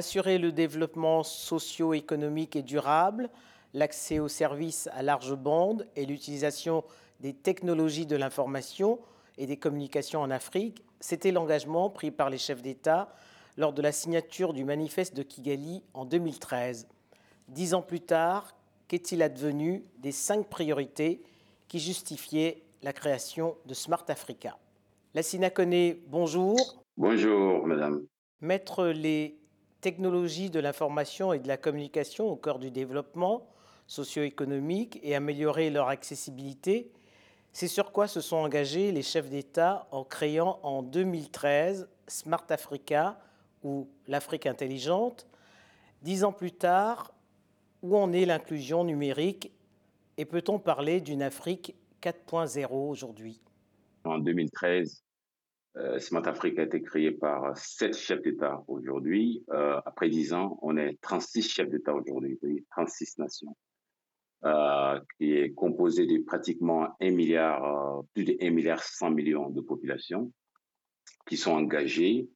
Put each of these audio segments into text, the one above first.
assurer le développement socio-économique et durable, l'accès aux services à large bande et l'utilisation des technologies de l'information et des communications en Afrique, c'était l'engagement pris par les chefs d'État lors de la signature du manifeste de Kigali en 2013. Dix ans plus tard, qu'est-il advenu des cinq priorités qui justifiaient la création de Smart Africa? La Sinakone, bonjour. Bonjour, madame. Mettre les technologies de l'information et de la communication au cœur du développement socio-économique et améliorer leur accessibilité, c'est sur quoi se sont engagés les chefs d'État en créant en 2013 Smart Africa ou l'Afrique intelligente. Dix ans plus tard, où en est l'inclusion numérique et peut-on parler d'une Afrique 4.0 aujourd'hui? En 2013, euh, Smart Africa a été créé par sept chefs d'État aujourd'hui. Euh, après dix ans, on est 36 chefs d'État aujourd'hui, 36 nations, euh, qui est composé de pratiquement 1 milliard, plus de 1 milliard 100 millions de populations qui sont engagées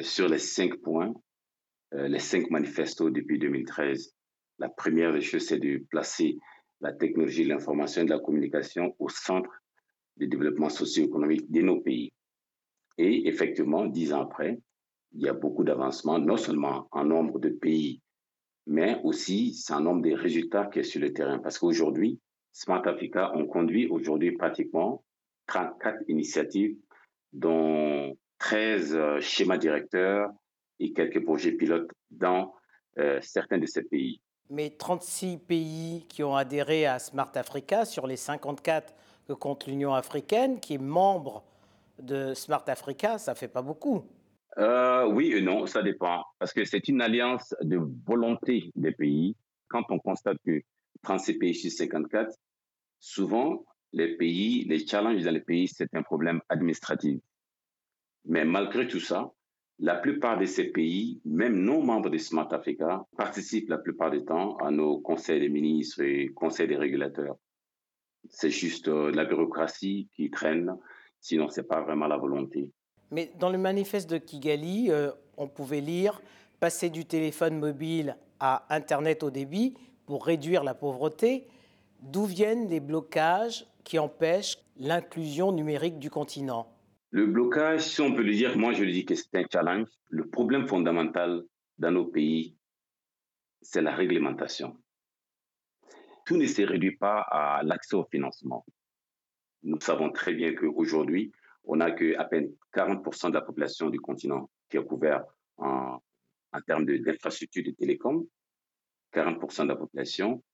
sur les cinq points, les cinq manifestos depuis 2013. La première des choses, c'est de placer la technologie l'information et de la communication au centre du développement socio-économique de nos pays. Et effectivement, dix ans après, il y a beaucoup d'avancements, non seulement en nombre de pays, mais aussi un nombre des résultats qui est sur le terrain. Parce qu'aujourd'hui, Smart Africa, on conduit aujourd'hui pratiquement 34 initiatives, dont 13 euh, schémas directeurs et quelques projets pilotes dans euh, certains de ces pays. Mais 36 pays qui ont adhéré à Smart Africa sur les 54 que compte l'Union africaine, qui est membre de Smart Africa, ça fait pas beaucoup. Euh, oui et non, ça dépend. Parce que c'est une alliance de volonté des pays. Quand on constate que 36 pays sur 54, souvent, les pays, les challenges dans les pays, c'est un problème administratif. Mais malgré tout ça, la plupart de ces pays, même non membres de Smart Africa, participent la plupart du temps à nos conseils des ministres et conseils des régulateurs. C'est juste euh, la bureaucratie qui traîne Sinon, ce n'est pas vraiment la volonté. Mais dans le manifeste de Kigali, euh, on pouvait lire passer du téléphone mobile à Internet au débit pour réduire la pauvreté. D'où viennent les blocages qui empêchent l'inclusion numérique du continent? Le blocage, si on peut le dire, moi je le dis que c'est un challenge. Le problème fondamental dans nos pays, c'est la réglementation. Tout ne se réduit pas à l'accès au financement. Nous savons très bien qu'aujourd'hui, on n'a qu'à peine 40% de la population du continent qui est couverte en, en termes d'infrastructures de, de télécom, 40% de la population,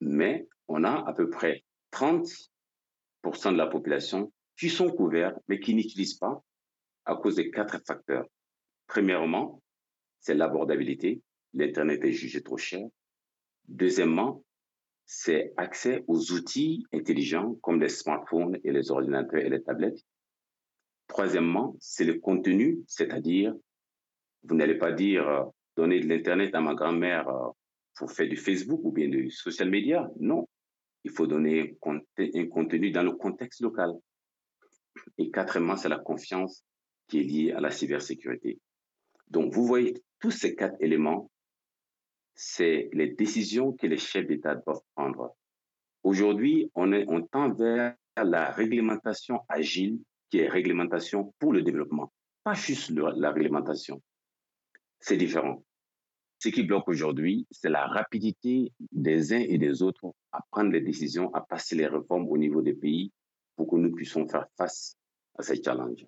mais on a à peu près 30% de la population qui sont couverts, mais qui n'utilisent pas à cause de quatre facteurs. Premièrement, c'est l'abordabilité. L'Internet est jugé trop cher. Deuxièmement, c'est accès aux outils intelligents comme les smartphones et les ordinateurs et les tablettes. Troisièmement, c'est le contenu, c'est-à-dire, vous n'allez pas dire euh, donner de l'Internet à ma grand-mère euh, pour faire du Facebook ou bien du social media. Non, il faut donner un contenu dans le contexte local. Et quatrièmement, c'est la confiance qui est liée à la cybersécurité. Donc, vous voyez, tous ces quatre éléments c'est les décisions que les chefs d'État doivent prendre. Aujourd'hui, on, on tend vers la réglementation agile, qui est réglementation pour le développement, pas juste la réglementation. C'est différent. Ce qui bloque aujourd'hui, c'est la rapidité des uns et des autres à prendre les décisions, à passer les réformes au niveau des pays pour que nous puissions faire face à ces challenges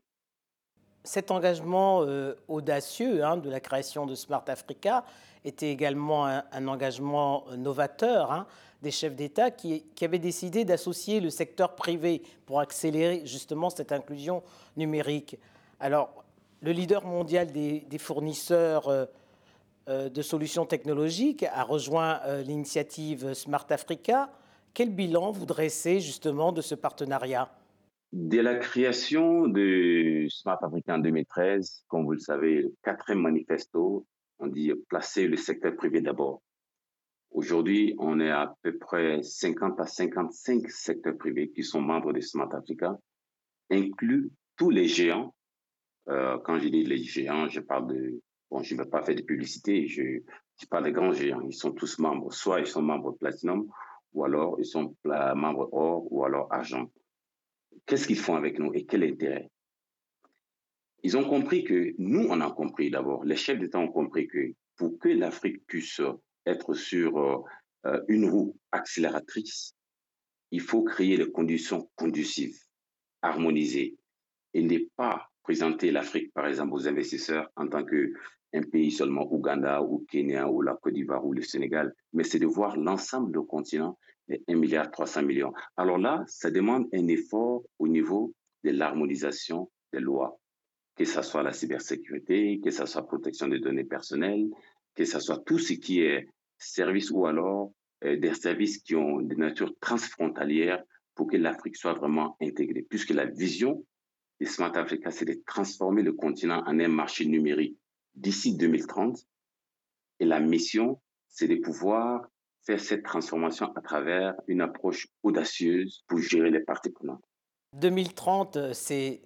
cet engagement euh, audacieux hein, de la création de Smart Africa était également un, engagement novateur hein, des chefs d'État qui, avaient décidé d'associer le secteur privé pour accélérer justement cette inclusion numérique. Alors, le leader mondial des, fournisseurs euh, euh, de solutions technologiques a rejoint l'initiative Smart Africa. Quel bilan vous dressez justement de ce partenariat? Dès la création de Smart Africa en 2013, comme vous le savez, le quatrième manifesto, on dit placer le secteur privé d'abord. Aujourd'hui, on est à peu près 50 à 55 secteurs privés qui sont membres de Smart Africa, inclus tous les géants. Euh, quand je dis les géants, je parle de Bon, je ne vais pas faire de publicité, je, je parle des grands géants. Ils sont tous membres. Soit ils sont membres Platinum, ou alors ils sont membres or, ou alors argent. Qu'est-ce qu'ils font avec nous et quel intérêt Ils ont compris que, nous, on a compris d'abord, les chefs d'État ont compris que pour que l'Afrique puisse être sur euh, euh, une roue accélératrice, il faut créer les conditions conducives, harmonisées, et ne pas présenter l'Afrique, par exemple, aux investisseurs en tant qu'un pays seulement, Ouganda ou Kenya ou la Côte d'Ivoire ou le Sénégal, mais c'est de voir l'ensemble du continent, les 1 milliard 300 millions. Alors là, ça demande un effort au niveau de l'harmonisation des lois, que ce soit la cybersécurité, que ce soit protection des données personnelles, que ce soit tout ce qui est service ou alors euh, des services qui ont de nature transfrontalière pour que l'Afrique soit vraiment intégrée, puisque la vision de Smart Africa, c'est de transformer le continent en un marché numérique d'ici 2030. Et la mission, c'est de pouvoir faire cette transformation à travers une approche audacieuse pour gérer les parties prenantes. 2030, euh, c'est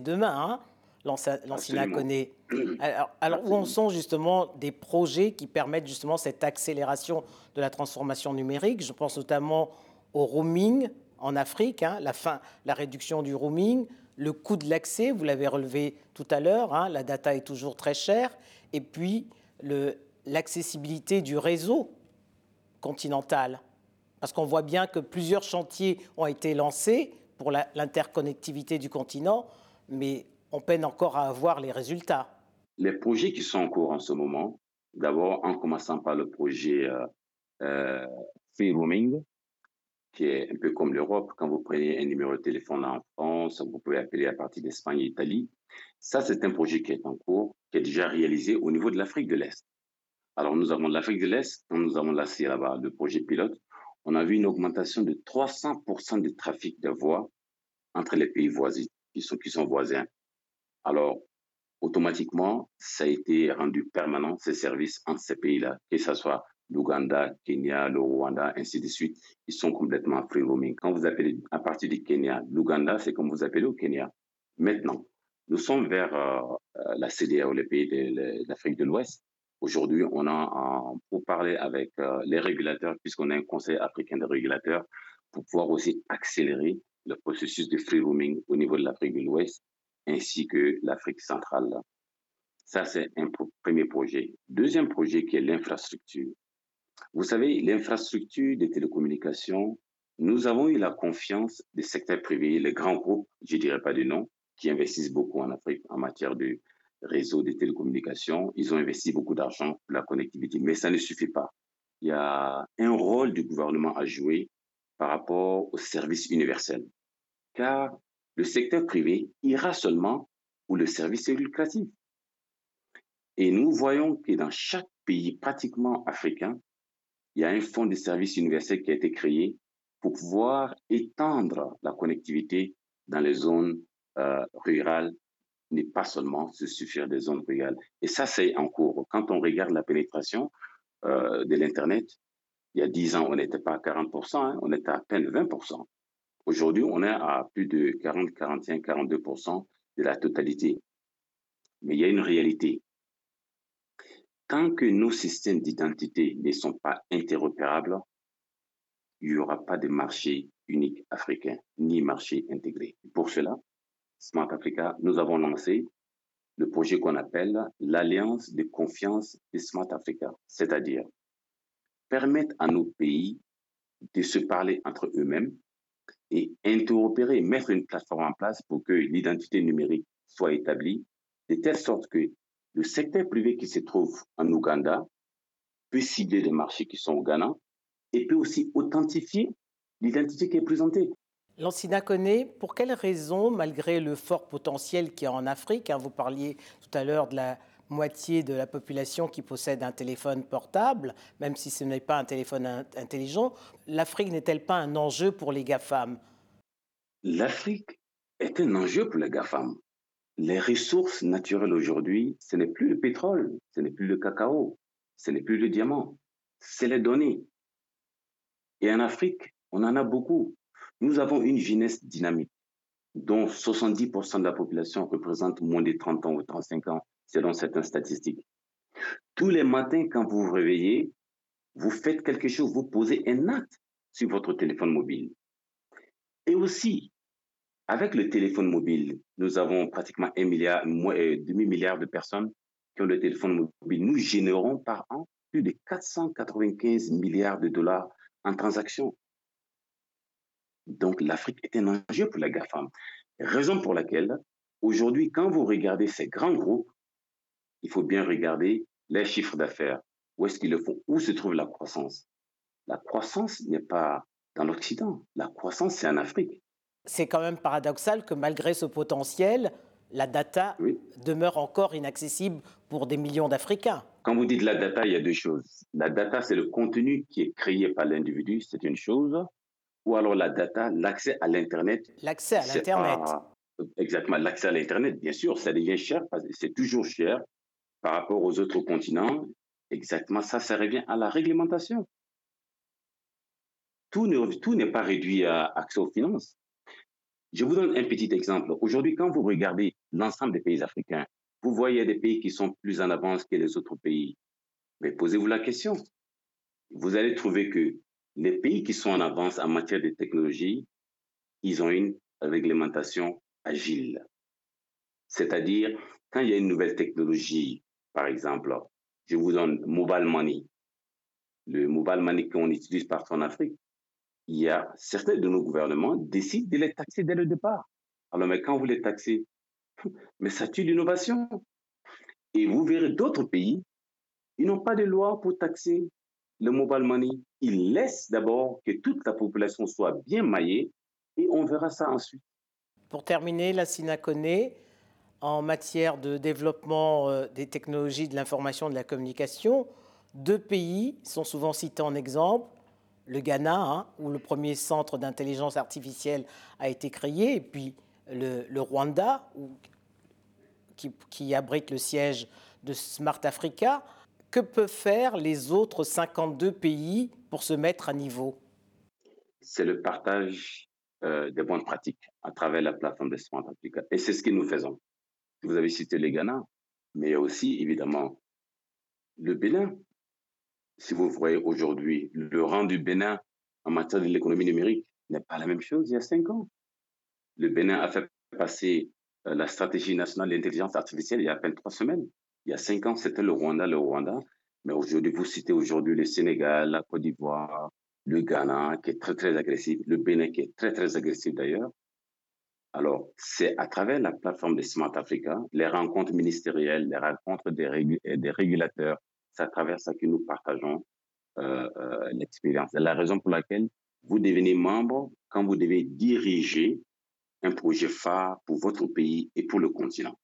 demain. Hein l'ancien connaît. Alors, alors où en sont justement des projets qui permettent justement cette accélération de la transformation numérique? Je pense notamment au roaming en Afrique, hein, la, fin, la réduction du roaming, le coût de l'accès, vous l'avez relevé tout à l'heure, hein, la data est toujours très chère, et puis l'accessibilité du réseau continental. Parce qu'on voit bien que plusieurs chantiers ont été lancés pour l'interconnectivité du continent, mais on peine encore à avoir les résultats. Les projets qui sont en cours en ce moment, d'abord en commençant par le projet euh, euh, Free Roaming, qui est un peu comme l'Europe. Quand vous prenez un numéro de téléphone en France, vous pouvez appeler à partir d'Espagne et d'Italie. Ça, c'est un projet qui est en cours, qui est déjà réalisé au niveau de l'Afrique de l'Est. Alors, nous avons l'Afrique de l'Est, nous avons lancé là-bas le projet pilote, on a vu une augmentation de 300% du trafic de voix entre les pays voisins, qui sont, voisins. Alors, automatiquement, ça a été rendu permanent, ces services entre ces pays-là, que ce soit l'Ouganda, Kenya, le Rwanda, ainsi de suite, ils sont complètement free roaming. Quand vous appelez à partir du Kenya, l'Ouganda, c'est comme vous appelez au Kenya. Maintenant, nous sommes vers euh, euh, la CDAO, les pays de, l'Afrique de l'Ouest. Aujourd'hui, on a pour parler avec euh, les régulateurs, puisqu'on a un conseil africain de régulateurs, pour pouvoir aussi accélérer le processus de free roaming au niveau de l'Afrique de l'Ouest ainsi que l'Afrique centrale. Ça, c'est un premier projet. Deuxième projet qui est l'infrastructure. Vous savez, l'infrastructure des télécommunications, nous avons eu la confiance des secteurs privés, les grands groupes, je dirais pas de nom, qui investissent beaucoup en Afrique en matière de réseau de télécommunications. Ils ont investi beaucoup d'argent pour la connectivité, mais ça ne suffit pas. Il y a un rôle du gouvernement à jouer par rapport au service universel. Car le secteur privé ira seulement où le service est lucratif. Et nous voyons que dans chaque pays pratiquement africain, il y a un fonds de services universel qui a été créé pour pouvoir étendre la connectivité dans les zones euh, rurales, mais pas seulement se suffire des zones rurales. Et ça, c'est en cours. Quand on regarde la pénétration euh, de l'Internet, il y a 10 ans, on n'était pas à 40%, hein, on était à peine 20%. Aujourd'hui, on est à plus de 40, 41, 42% de la totalité. Mais il y a une réalité. Tant que nos systèmes d'identité ne sont pas interopérables, il n'y aura pas de marché unique africain, ni marché intégré. Pour cela, Smart Africa, nous avons lancé le projet qu'on appelle l'Alliance de confiance de Smart Africa, c'est-à-dire permettre à nos pays de se parler entre eux-mêmes, et interopérer, mettre une plateforme en place pour que l'identité numérique soit établie, de telle sorte que le secteur privé qui se trouve en Ouganda peut cibler des marchés qui sont au Ghana et peut aussi authentifier l'identité qui est présentée. Lancina connaît pour quelles raisons, malgré le fort potentiel qu'il y a en Afrique, hein, vous parliez tout à l'heure de la moitié de la population qui possède un téléphone portable, même si ce n'est pas un téléphone intelligent. L'Afrique n'est-elle pas un enjeu pour les GAFAM? L'Afrique est un enjeu pour les GAFAM. Les ressources naturelles aujourd'hui, ce n'est plus le pétrole, ce n'est plus le cacao, ce n'est plus le diamant, c'est les données. Et en Afrique, on en a beaucoup. Nous avons une jeunesse dynamique dont 70% de la population représente moins de 30 ans ou 35 ans selon certaines statistiques. Tous les matins, quand vous vous réveillez, vous faites quelque chose, vous posez un acte sur votre téléphone mobile. Et aussi, avec le téléphone mobile, nous avons pratiquement un milliard, euh, demi-milliard de personnes qui ont le téléphone mobile. Nous générons par an plus de 495 milliards de dollars en transactions. Donc l'Afrique est un enjeu pour la GAFAM. Raison pour laquelle, aujourd'hui, quand vous regardez ces grands groupes, il faut bien regarder les chiffres d'affaires. Où est-ce qu'ils le font? Où se trouve la croissance? La croissance n'est pas dans l'Occident. La croissance, c'est en Afrique. C'est quand même paradoxal que malgré ce potentiel, la data demeure encore inaccessible pour des millions d'Africains. Quand vous dites la data, il y a deux choses. La data, c'est le contenu qui est créé par l'individu, c'est une chose. Ou alors la data, l'accès à l'Internet. L'accès à l'Internet. Exactement, l'accès à l'Internet, bien sûr, ça devient cher, c'est toujours cher par rapport aux autres continents. Exactement, ça, ça revient à la réglementation. Tout n'est pas réduit à accès aux finances. Je vous donne un petit exemple. Aujourd'hui, quand vous regardez l'ensemble des pays africains, vous voyez des pays qui sont plus en avance que les autres pays. Mais posez-vous la question. Vous allez trouver que les pays qui sont en avance en matière de technologie, ils ont une réglementation agile. C'est-à-dire, quand il y a une nouvelle technologie, par exemple, je vous donne mobile money, le mobile money qu'on utilise partout en Afrique, il y a certains de nos gouvernements décident de les taxer dès le départ. Alors, mais quand vous les taxez, mais ça tue l'innovation. Et vous verrez d'autres pays, ils n'ont pas de loi pour taxer le mobile money. Ils laissent d'abord que toute la population soit bien maillée et on verra ça ensuite. Pour terminer, la SINACONE, en matière de développement euh, des technologies de l'information et de la communication, deux pays sont souvent cités en exemple, le Ghana, hein, où le premier centre d'intelligence artificielle a été créé, et puis le, Rwanda, qui, abrite le siège de Smart Africa. Que peuvent faire les autres 52 pays pour se mettre à niveau? C'est le partage euh, des bonnes pratiques à travers la plateforme de Smart. Et c'est ce que nous faisons. Vous avez cité le Ghana, mais aussi évidemment le Bénin, si vous voyez aujourd'hui, le rang du Bénin en matière de l'économie numérique n'est pas la même chose il y a cinq ans. Le Bénin a fait passer euh, la stratégie nationale d'intelligence artificielle il y a à peine trois semaines. Il y a cinq ans, c'était le Rwanda, le Rwanda. Mais aujourd'hui, vous citez aujourd'hui le Sénégal, la Côte d'Ivoire, le Ghana, qui est très, très agressif, le Bénin, qui est très, très agressif d'ailleurs. Alors, c'est à travers la plateforme de Smart Africa, les rencontres ministérielles, les rencontres des, régulateurs, c'est à travers ça que nous partageons euh, euh, l'expérience. C'est la raison pour laquelle vous devenez membre quand vous devez diriger un projet phare pour votre pays et pour le continent.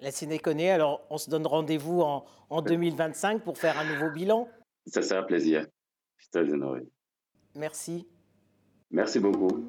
La Sénécone, alors on se donne rendez-vous en, en 2025 pour faire un nouveau bilan Ça sera un plaisir. Je suis très honoré. Merci. Merci beaucoup.